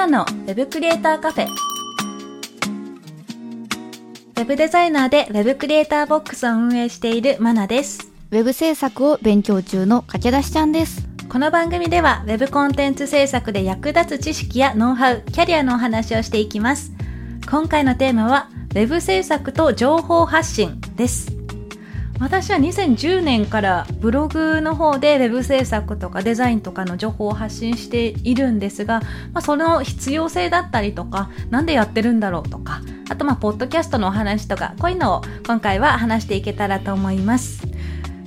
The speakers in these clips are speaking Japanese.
ナのウェブクリエイターカフェ。ウェブデザイナーでウェブクリエイターボックスを運営しているマナです。ウェブ制作を勉強中の駆け出しちゃんです。この番組では Web コンテンツ制作で役立つ知識やノウハウ、キャリアのお話をしていきます。今回のテーマは Web 制作と情報発信です。私は2010年からブログの方で Web 制作とかデザインとかの情報を発信しているんですが、まあ、その必要性だったりとか、なんでやってるんだろうとか、あとまあ、ポッドキャストのお話とか、こういうのを今回は話していけたらと思います。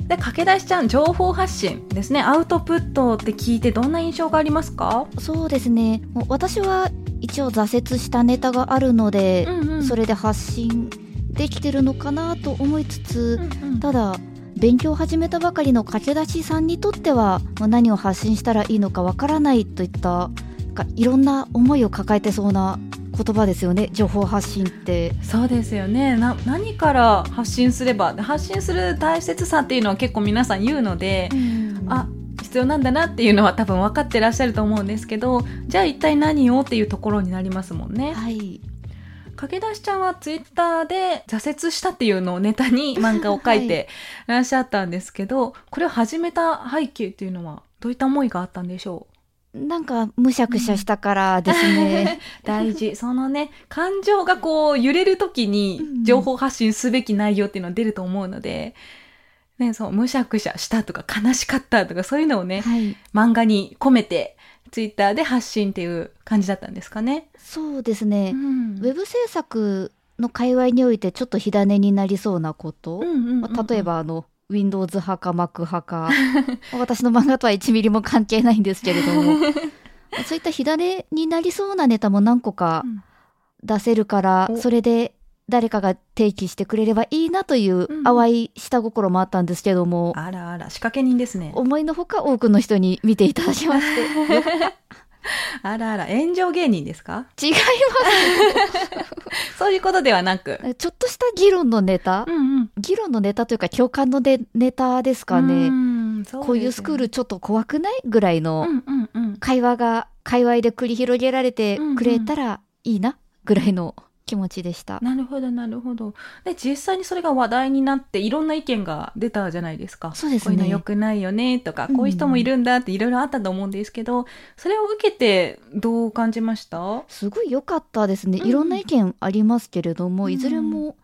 で駆け出しちゃん情報発信ですねアウトプットって聞いてどんな印象がありますか？そうですね。私は一応挫折したネタがあるので、んうんそれで発信できてるのかなと思いつつ、うんうん。ただ勉強を始めたばかりの駆け出しさんにとっては何を発信したらいいのかわからないといったいろんな思いを抱えてそうな言葉ですよね。情報発信って。そうですよね。な何から発信すればで発信する大切さっていうのは結構皆さん言うので、あ必要なんだなっていうのは多分分かってらっしゃると思うんですけどじゃあ一体何をっていうところになりますもんね。はい駆け出しちゃんはツイッターで挫折したっていうのをネタに漫画を書いてらっしゃったんですけど、これを始めた背景っていうのはどういった思いがあったんでしょう？なんかむしゃくしゃしたからですね。大事。そのね感情がこう揺れる時にうん。情報発信すべき内容っていうのは出ると思うので、ね、そうむしゃくしゃしたとか悲しかったとかそういうのをね、はい。漫画に込めてツイッターで発信っていう感じだったんですかね。そうですね。うん。ウェブ制作の界隈においてちょっと火種になりそうなこと、うんうんうんうん。まあ例えばあの Windows 派か Mac 派か。私の漫画とは1ミリも関係ないんですけれども。そういった火種になりそうなネタも何個かうん。出せるから、お。それで誰かが提起してくれればいいなといううん淡い下心もあったんですけども、あらあら仕掛け人ですね。思いのほか多くの人に見ていただきまして あらあら炎上芸人ですか？違い そういうことではなく。ますちょっとした議論のネタ、うんうん。議論のネタというか共感のネネタですかね。ねこういうスクールちょっと怖くないぐらいのうんうんうん。会話が界隈で繰り広げられてくれたらいいなぐらいの気持ちでした。なるほどなるほど。で実際にそれが話題になっていろんな意見が出たじゃないですか。そうですねこういうの良くないよねとか、うんこういう人もいるんだっていろいろあったと思うんですけど、それを受けてどう感じました？すごい良かったですね。うんいろんな意見ありますけれども、うんいずれも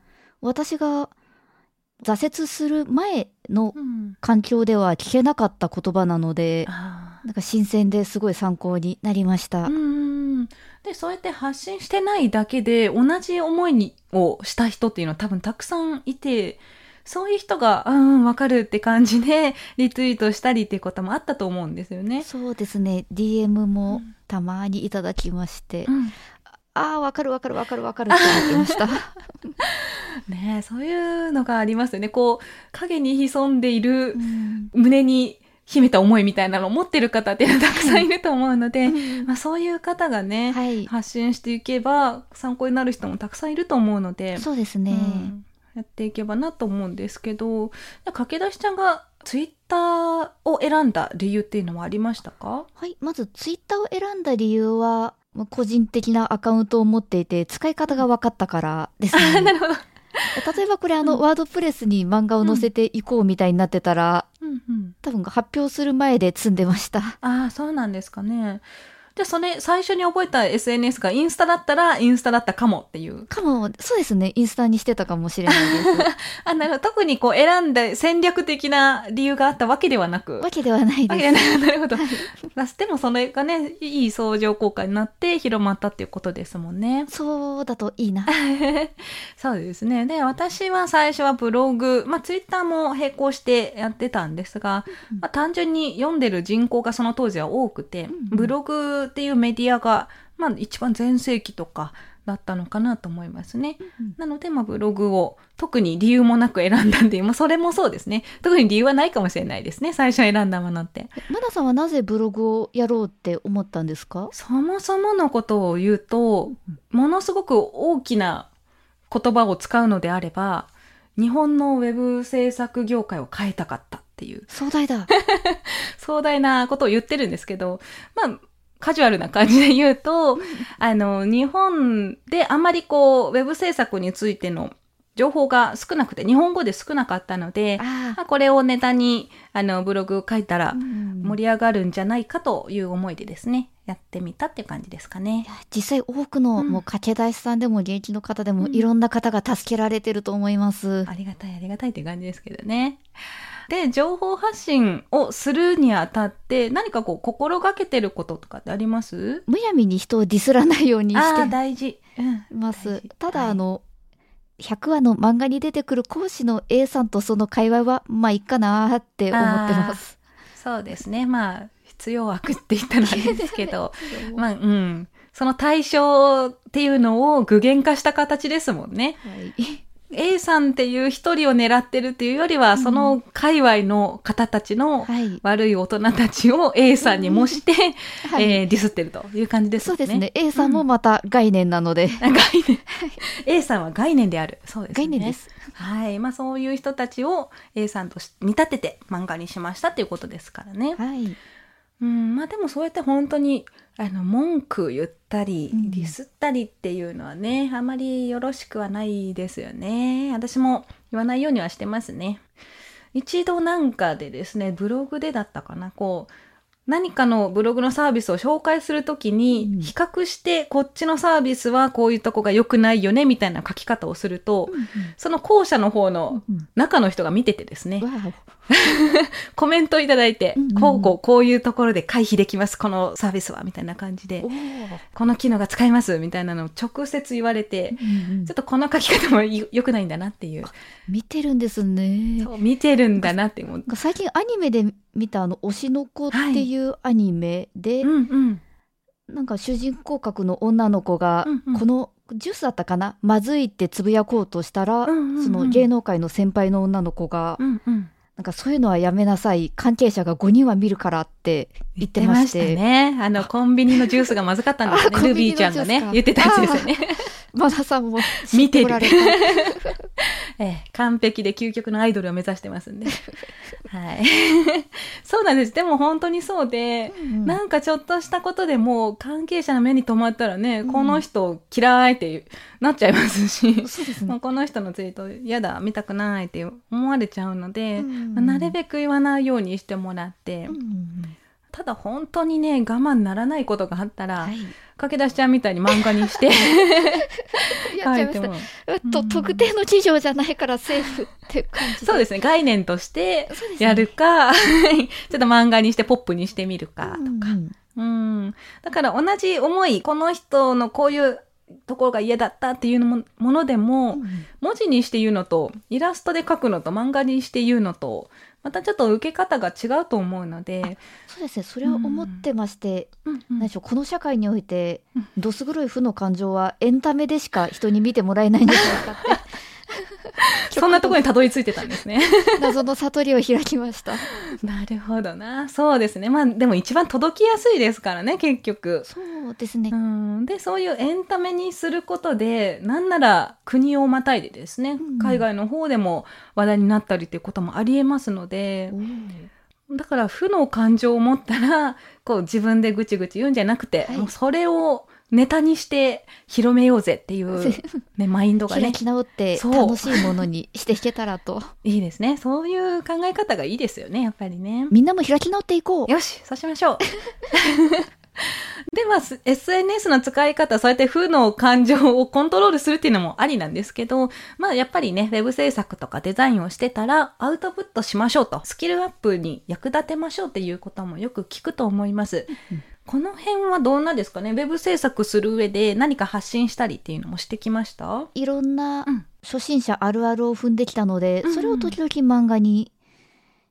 私が挫折する前のうん。環境では聞けなかった言葉なので、あなんか新鮮ですごい参考になりました。ーうん。でそうやって発信してないだけで同じ思いにをした人っていうのは多分たくさんいて。そういう人が、うんうん、わかるって感じで、リツイートしたりっていうこともあったと思うんですよね。そうですね。DM もたまにいただきまして、うんああ、わかるわかるわかるわかるって思ってました。ねえそういうのがありますよね。こう、影に潜んでいるうん胸に秘めた思いみたいなのを持ってる方っていうのはたくさんいると思うので、うんまあ、そういう方がね、はい。発信していけば参考になる人もたくさんいると思うので、そうですね。うんやっていけばなと思うんですけど、駆け出しちゃんがツイッターを選んだ理由っていうのはありましたか？はい。まず、ツイッターを選んだ理由は、まあ個人的なアカウントを持っていて、使い方が分かったからですね。なるほど。例えばこれ、あの、ワードプレスに漫画を載せていこうみたいになってたら、うんうん、多分発表する前で積んでました。ああ、そうなんですかね。で、それ、最初に覚えた SNS がインスタだったら、インスタだったかもっていう。かも、そうですね。インスタにしてたかもしれないです。あ、なるほど。特にこう選んだ戦略的な理由があったわけではなく。わけではないわけです。ではない なるほど。まあ でもそれがね、いい相乗効果になって広まったっていうことですもんね。そうだといいな。そうですね。で、私は最初はブログ、まあツイッターも並行してやってたんですが、まあ単純に読んでる人口がその当時は多くて、うんうんブログっていうメディアが、まあ一番全盛期とかだったのかなと思いますね。なので、まあ、ブログを特に理由もなく選んだんで、まあ、それもそうですね。特に理由はないかもしれないですね。最初選んだものって。マナさんはなぜブログをやろうって思ったんですか？そもそものことを言うと、ものすごく大きな言葉を使うのであれば、日本のウェブ制作業界を変えたかったっていう、壮大だ。壮大なことを言ってるんですけど、まあ、カジュアルな感じで言うと、あの、日本であんまりこう、ウェブ制作についての情報が少なくて、日本語で少なかったので、あまあこれをネタに、あの、ブログを書いたら盛り上がるんじゃないかという思いでですね、やってみたっていう感じですかね。実際多くの、うんもう駆け出しさんでも現役の方でも、うんいろんな方が助けられてると思います。ありがたいありがたいって感じですけどね。で、情報発信をするにあたって、何かこう、心がけてることとかってあります？むやみに人をディスらないようにして大事。うん。ます。ただ、はいあの、100話の漫画に出てくる講師の A さんとその会話は、まあいいかなーって思ってます。そうですね。まあ、必要悪って言ったらあれですけど、まあ、うん。その対象っていうのを具現化した形ですもんね。はい。A さんっていう一人を狙ってるっていうよりは、その界隈の方たちのはい。悪い大人たちを A さんに模して、はいえーディスってるという感じですね。そうですね。A さんもまた概念なので、あ 概念。A さんは概念である。そうですね。概念です。はい。まあそういう人たちを A さんとし見立てて漫画にしましたっていうことですからね。はい。うん。まあでもそうやって本当に、あの、文句言ったり、うん。ディスったりっていうのはね、あまりよろしくはないですよね。私も言わないようにはしてますね。一度なんかでですね、ブログでだったかな、こう、何かのブログのサービスを紹介するときに、うん。比較してこっちのサービスはこういうとこが良くないよね、みたいな書き方をすると、その後者の方のうん中の人が見ててですね、わ コメントいただいて、うんうんこうこうこういうところで回避できます、このサービスは、みたいな感じでこの機能が使えます、みたいなのを直接言われて、うんうんちょっとこの書き方もい良くないんだなっていう、見てるんですね。見てるんだなって思う。最近アニメで見たあの推しの子っていうアニメで、うんうん。なんか主人公格の女の子が、このジュースだったかな？まずいってつぶやこうとしたら、その芸能界の先輩の女の子が、うんうん。なんかそういうのはやめなさい関係者が5人は見るからって言ってまして言ってましたね。あの、コンビニのジュースがまずかったんですよね。ルビーちゃんがね言ってたやつですよね。マナさんも見てる知っておられた ええ、完璧で究極のアイドルを目指してますんで。はい。そうなんです。でも本当にそうで、うんなんかちょっとしたことでもう関係者の目に留まったらね、うんこの人嫌いってなっちゃいますし、ね。もうこの人のツイート嫌だ、見たくないって思われちゃうので、うん。まあなるべく言わないようにしてもらって、うん。ただ本当にね、我慢ならないことがあったら、はい。駆け出しちゃんみたいに漫画にして やっちゃいうん。特定の事情じゃないからセーフって感じそうですね、概念としてやるか、ちょっと漫画にしてポップにしてみるかとか。うん。うん。だから同じ思い、この人のこういうところが嫌だったっていうのもものでも、うん。文字にして言うのと、イラストで描くのと、漫画にして言うのと、またちょっと受け方が違うと思うので、そうですね。それは思ってまして、うん。うん何でしょう。この社会においてうん。どす黒い負の感情はエンタメでしか人に見てもらえないんじゃないかって そんなところにたどり着いてたんですね。謎の悟りを開きました なるほどな。そうですね。まあでも一番届きやすいですからね、結局。そうですね、うん、でそういうエンタメにすることでなんなら国をまたいでですね、うん海外の方でも話題になったりっていうこともありえますのでだから負の感情を持ったらこう自分でぐちぐち言うんじゃなくて、はいもうそれをネタにして広めようぜっていう、ね、マインドがね。開き直ってそう。楽しいものに していけたらと。いいですね。そういう考え方がいいですよねやっぱりね。みんなも開き直っていこう。よし、そうしましょう。では、す SNS の使い方、そうやって負の感情をコントロールするっていうのもありなんですけど、まあやっぱりね、ウェブ制作とかデザインをしてたら、アウトプットしましょうと、スキルアップに役立てましょうっていうこともよく聞くと思います。この辺はどうなんですかね？ウェブ制作する上で何か発信したりっていうのもしてきました？いろんなうん初心者あるあるを踏んできたので、うんうんそれを時々漫画に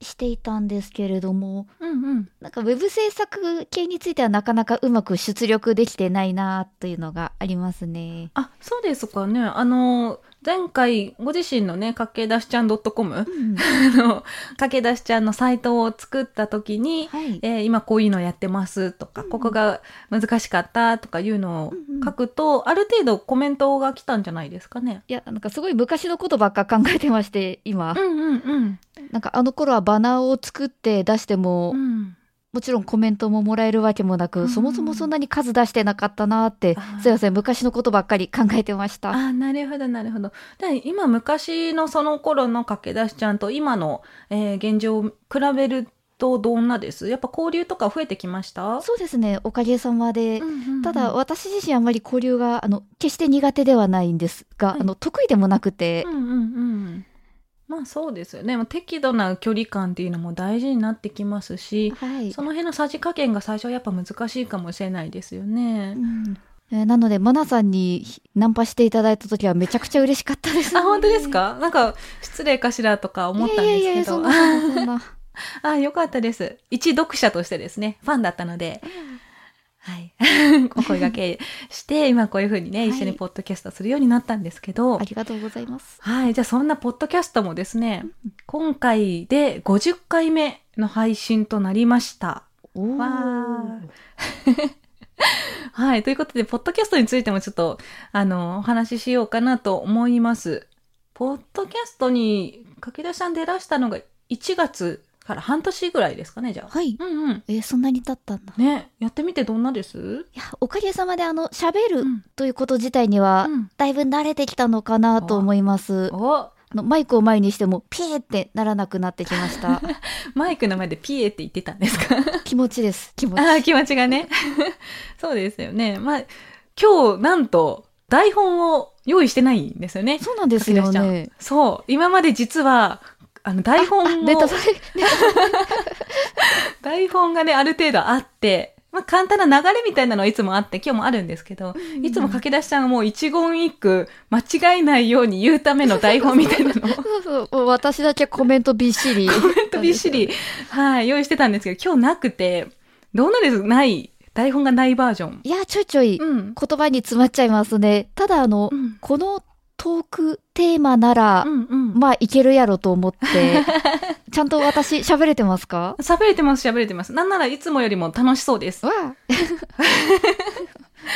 していたんですけれども、うんうん。なんかウェブ制作系についてはなかなかうまく出力できてないなというのがありますね。あ、そうですかね。あの、前回、ご自身のね、駆け出しちゃん .com、うん あの、駆け出しちゃんのサイトを作った時に、はい。えー今こういうのやってますとか、うんここが難しかったとかいうのをうんうん書くと、ある程度コメントが来たんじゃないですかね。いや、なんかすごい昔のことばっか考えてまして、今。うんうんうん。なんかあの頃はバナーを作って出しても、うんもちろんコメントももらえるわけもなく、うんそもそもそんなに数出してなかったなってすいません、昔のことばっかり考えてました。あなるほどなるほど。で今昔のその頃の駆け出しちゃんと今の、えー現状を比べるとどんなです？やっぱ交流とか増えてきました？そうですね、おかげさまで。うんうんうんただ、私自身あんまり交流が、あの、決して苦手ではないんですが、はいあの、得意でもなくて、うんうんうん。まあそうですよね。まあ適度な距離感っていうのも大事になってきますし、はい。その辺のさじ加減が最初はやっぱ難しいかもしれないですよねう。んえーなので、マナさんにナンパしていただいた時はめちゃくちゃ嬉しかったです、あ、本当ですか？なんか失礼かしらとか思ったんですけど。いやいやいや、そんな、そんな、そんな。あ、よかったです。一読者としてですね、ファンだったので、はい。お声掛けして、今こういうふうにね、はい一緒にポッドキャストするようになったんですけどあ、りがとうございます。はい。じゃあそんなポッドキャストもですね、今回で50回目の配信となりました。おーわ はい。ということで、ポッドキャストについてもちょっと、あの、お話ししようかなと思います。ポッドキャストに駆け出しさん出らしたのが1月から半年ぐらいですかね、じゃあ。はい。うんうん。えーそんなに経ったんだ。ね、やってみてどんなです？いや、おかげさまであの、喋るうんということ自体には、うんだいぶ慣れてきたのかなと思います。おあのマイクを前にしても、ピーってならなくなってきました。マイクの前でピエって言ってたんですか？気持ちです。気持ち。ああ、気持ちがね。そうですよね。まあ、今日、なんと、台本を用意してないんですよね。そうなんですよねん。そう。今まで実は、あの、台本を、ネタバレ。台本がね、ある程度あって、まあ、簡単な流れみたいなのはいつもあって、今日もあるんですけど、いつも駆け出しちゃんがもう一言一句、間違えないように言うための台本みたいなのを、そうそうもう私だけコメントびっしり。コメほんとびっしり、はい、用意してたんですけど、今日なくて、どうなんです？ない、台本がないバージョン。いや、ちょいちょいうん。言葉に詰まっちゃいますね。ただあの、うん。このトークテーマなら、うんうん。まあいけるやろと思って、ちゃんと私喋れてますか？喋れてます、喋れてます。なんならいつもよりも楽しそうです。わ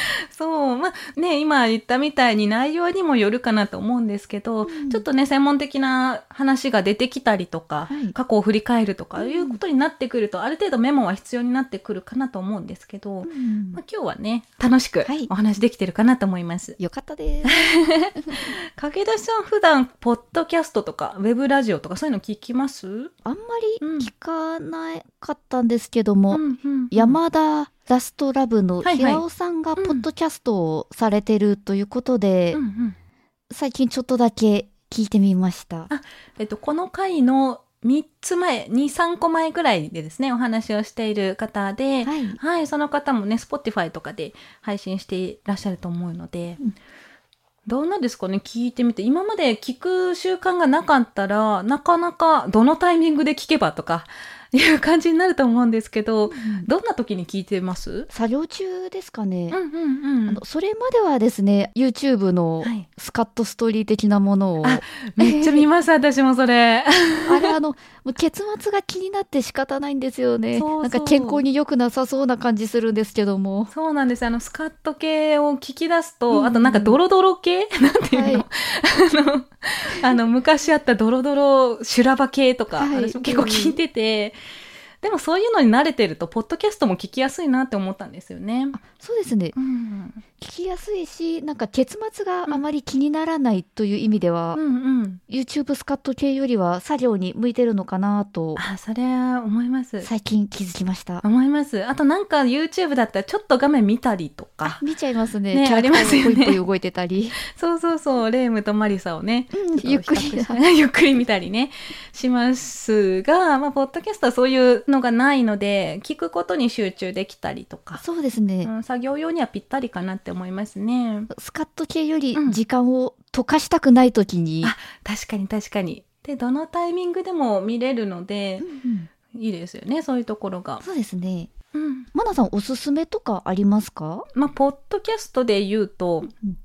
そう。まあね、今言ったみたいに内容にもよるかなと思うんですけど、うんちょっとね、専門的な話が出てきたりとか、はい過去を振り返るとかうんいうことになってくると、ある程度メモは必要になってくるかなと思うんですけど、うんまあ、今日はね、楽しくはいお話できてるかなと思います。よかったです。駆け出しさん普段、ポッドキャストとか、ウェブラジオとかそういうの聞きます？あんまり聞かなかったんですけども、うんうんうん山田ラストラブの平尾さんがポッドキャストをされてるということで、うんうん最近ちょっとだけ聞いてみました。えっと、この回の3つ前、2、3個前ぐらいでですね、お話をしている方で、はい。はい、その方もね、Spotify とかで配信していらっしゃると思うので、うんどうなんですかね、聞いてみて。今まで聞く習慣がなかったら、なかなかどのタイミングで聞けばとか、いう感じになると思うんですけど、どんな時に聞いてます？作業中ですかね。うんうんうんあの。それまではですね、YouTube のはいスカットストーリー的なものを、あめっちゃ見ます、私もそれ。あれあの、もう結末が気になって仕方ないんですよね。そうそうなんか健康に良くなさそうな感じするんですけども。そうなんです。あの、スカット系を聞き出すと、うんあとなんかドロドロ系？なんていうの、はいあの、あの、昔あったドロドロ修羅場系とか、はい私も結構聞いてて、でもそういうのに慣れてると、ポッドキャストも聞きやすいなって思ったんですよね。そうですね。うん。聞きやすいし、なんか結末があまり気にならないという意味では、うんうん。YouTube スカット系よりは作業に向いてるのかなと、あ、それは思います。最近気づきました。思います。あとなんか YouTube だったらちょっと画面見たりとか。見ちゃいますね。ねキャラクターがありますよねぽいぽい動いてたり。そうそうそう、レイムとマリサをね、うんゆっくり ゆっくり見たりね、しますが、まあ、ポッドキャストはそういうのがないので、聞くことに集中できたりとか、そうですね。うん、作業用にはぴったりかなって思いますね。スカット系よりうん。時間を溶かしたくないときに、あ確かに確かに。でどのタイミングでも見れるのでうんうん。いいですよねそういうところが。そうですね。うん。マナさんおすすめとかありますか？まあ、ポッドキャストで言うと、うん。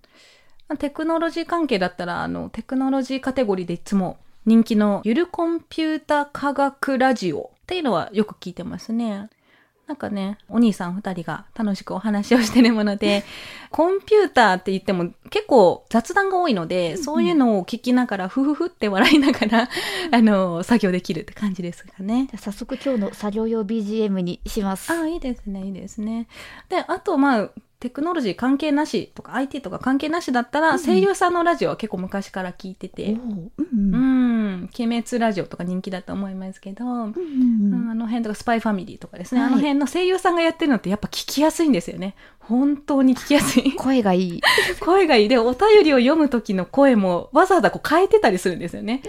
まあテクノロジー関係だったらあのテクノロジーカテゴリーでいつも人気のゆるコンピュータ科学ラジオっていうのはよく聞いてますね。なんかね、お兄さん二人が楽しくお話をしてるもので、コンピューターって言っても結構雑談が多いので、そういうのを聞きながら、ふふふって笑いながら、あの、作業できるって感じですかね。じゃあ早速今日の作業用 BGM にしますああ、いいですね、いいですね。で、あと、まあ、テクノロジー関係なしとか IT とか関係なしだったら、うん声優さんのラジオは結構昔から聞いておて、ーうんううん。ん、鬼滅ラジオとか人気だと思いますけど、うんうんうん。あの辺とかスパイファミリーとかですね、はい。あの辺の声優さんがやってるのってやっぱ聞きやすいんですよね。本当に聞きやすい。声がいい。声がいい。で、お便りを読む時の声もわざわざこう変えてたりするんですよね。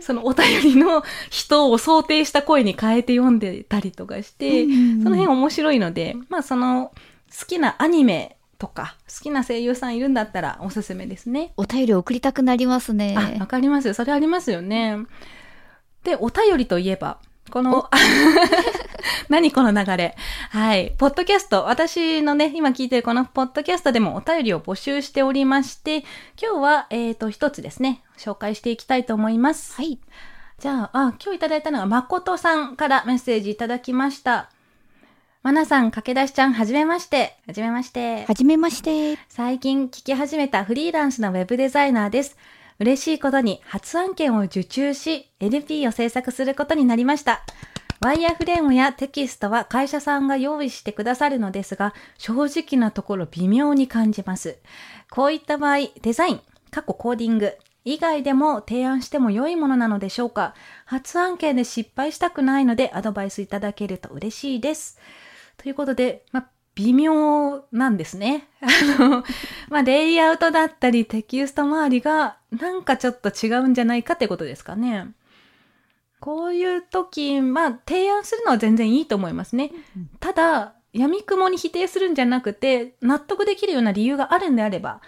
そのお便りの人を想定した声に変えて読んでたりとかして、うんうんうん。その辺面白いので、まあその好きなアニメとか好きな声優さんいるんだったらおすすめですね。お便り送りたくなりますねあ、わかりますよ。それありますよね。で、お便りといえば、この、何この流れ。はい。ポッドキャスト、私のね、今聞いてるこのポッドキャストでもお便りを募集しておりまして、今日は、えっ、と、一つですね、紹介していきたいと思います。はいじゃあ、あ、今日いただいたのが、まことさんからメッセージいただきました。まなさん、駆け出しちゃん、はじめまして。はじめまして。はじめまして最近聞き始めたフリーランスのウェブデザイナーです。嬉しいことに初案件を受注し、LP を制作することになりました。ワイヤーフレームやテキストは会社さんが用意してくださるのですが、正直なところ微妙に感じます。こういった場合、デザイン、過去コーディング、以外でも提案しても良いものなのでしょうか？初案件で失敗したくないのでアドバイスいただけると嬉しいです。ということで、まあ、微妙なんですね。あの、まあ、レイアウトだったりテキスト周りがなんかちょっと違うんじゃないかってことですかね。こういう時、まあ、提案するのは全然いいと思いますね。ただ、闇雲に否定するんじゃなくて、納得できるような理由があるんであれば、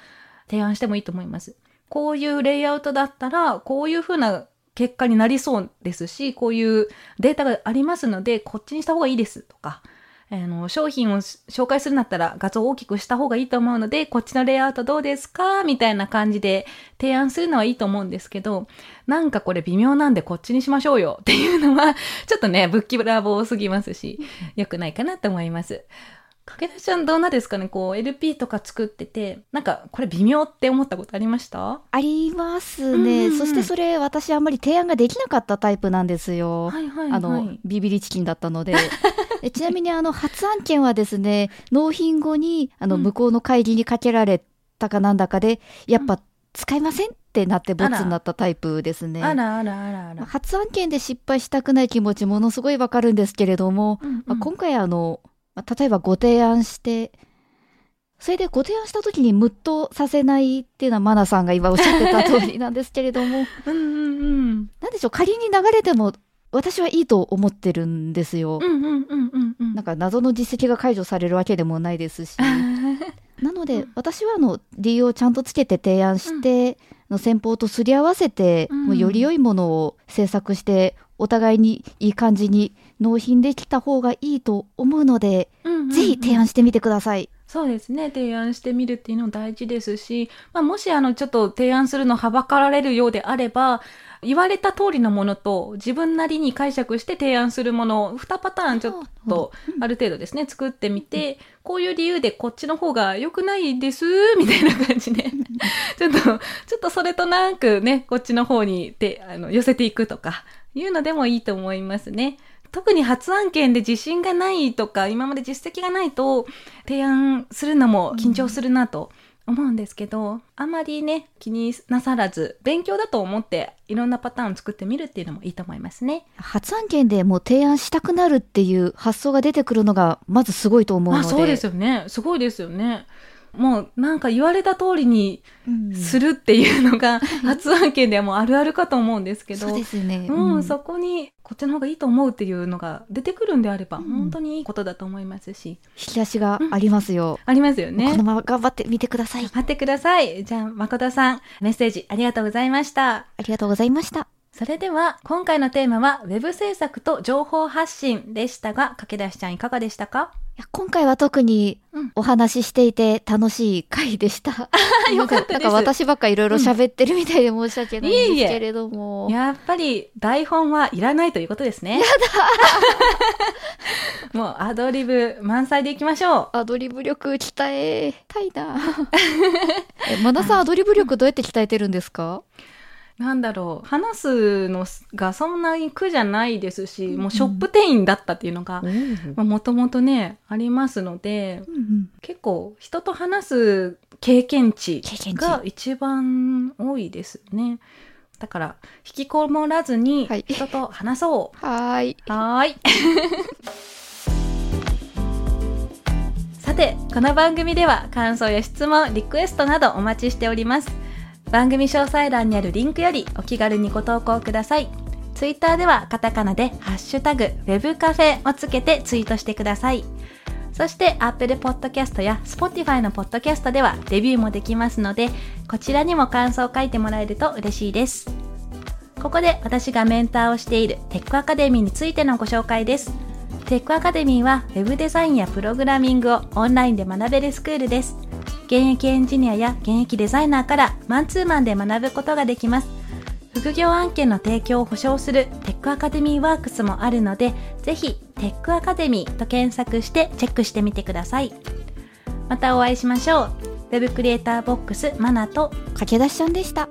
提案してもいいと思います。こういうレイアウトだったら、こういう風な結果になりそうですし、こういうデータがありますので、こっちにした方がいいですとか、あの、商品を紹介するんだったら画像を大きくした方がいいと思うので、こっちのレイアウトどうですか？みたいな感じで提案するのはいいと思うんですけど、なんかこれ微妙なんでこっちにしましょうよっていうのは、ちょっとね、ぶっきらぼうすぎますし、良くないかなと思います。かけだちゃんどうなんですかね？こう LP とか作ってて、なんかこれ微妙って思ったことありました？ありますうんうんね、うん。そしてそれ私あんまり提案ができなかったタイプなんですよ、はいはいはい。あのビビリチキンだったので。でちなみにあの初案件はですね納品後にあのうん。向こうの会議にかけられたかなんだかで、やっぱ使いませんってなってボツになったタイプですね。あらあらあらあら。初案件で失敗したくない気持ちものすごいわかるんですけれども、うんうん。まあ、今回あの、まあ例えばご提案してそれでご提案した時にムッとさせないっていうのはマナさんが今おっしゃってた通りなんですけれども うんうんうん。なんでしょう仮に流れても私はいいと思ってるんですよ。うんうんうんうんうん。なんか謎の実績が解除されるわけでもないですし。なので、私はあの理由をちゃんとつけて提案して、の先方とすり合わせて、うんもうより良いものを制作して、お互いにいい感じに納品できた方がいいと思うので、うんうんうんぜひ提案してみてください。そうですね。提案してみるっていうのも大事ですし、まあ、もしあの、ちょっと提案するのはばかられるようであれば、言われた通りのものと自分なりに解釈して提案するものを2パターンちょっとある程度ですね、作ってみて、こういう理由でこっちの方が良くないです、みたいな感じで、ちょっと、ちょっとそれとなくね、こっちの方にてあの寄せていくとか、いうのでもいいと思いますね。特に初案件で自信がないとか、今まで実績がないと、提案するのも緊張するなと思うんですけど、あまりね、気になさらず、勉強だと思って、いろんなパターンを作ってみるっていうのもいいと思いますね。初案件でもう提案したくなるっていう発想が出てくるのが、まずすごいと思うので。そうですよね。すごいですよね。もうなんか言われた通りにうんするっていうのが、初案件ではもうあるあるかと思うんですけど、そうですよね。うんうんそこにこっちの方がいいと思うっていうのが出てくるんであれば、うん本当にいいことだと思いますし、引き出しがありますよ。ありますよねこの。まま頑張ってみてください。待ってください。じゃあ、誠さん、メッセージありがとうございました。ありがとうございました。それでは、今回のテーマは、ウェブ制作と情報発信でしたが、駆け出しちゃんいかがでしたか？今回は特にうんお話ししていて楽しい回でした。よかったですなんか私ばっかいろいろ喋ってるみたいで申し訳ないんですけれども。やっぱり、台本はいらないということですね。やだ もう、アドリブ満載でいきましょう。アドリブ力鍛えたいな。え、マナさんアドリブ力どうやって鍛えてるんですか？なんだろう、話すのがそんなに苦じゃないですし、もうショップ店員だったっていうのが、もともとね、ありますので、うんうん結構人と話す経験値が一番多いですね。だから、引きこもらずにはい人と話そう。はーい。はーい。さて、この番組では感想や質問、リクエストなどお待ちしております。番組詳細欄にあるリンクよりお気軽にご投稿ください。ツイッターではカタカナでハッシュタグ、ウェブカフェをつけてツイートしてください。そして Apple Podcast や Spotify の Podcast ではレビューもできますので、こちらにも感想を書いてもらえると嬉しいです。ここで私がメンターをしているテックアカデミーについてのご紹介です。テックアカデミーは Web デザインやプログラミングをオンラインで学べるスクールです。現役エンジニアや現役デザイナーからマンツーマンで学ぶことができます。副業案件の提供を保証するテックアカデミーワークスもあるので、ぜひテックアカデミーと検索してチェックしてみてください。またお会いしましょう。Web クリエイターボックスマナと駆け出しちゃんでした。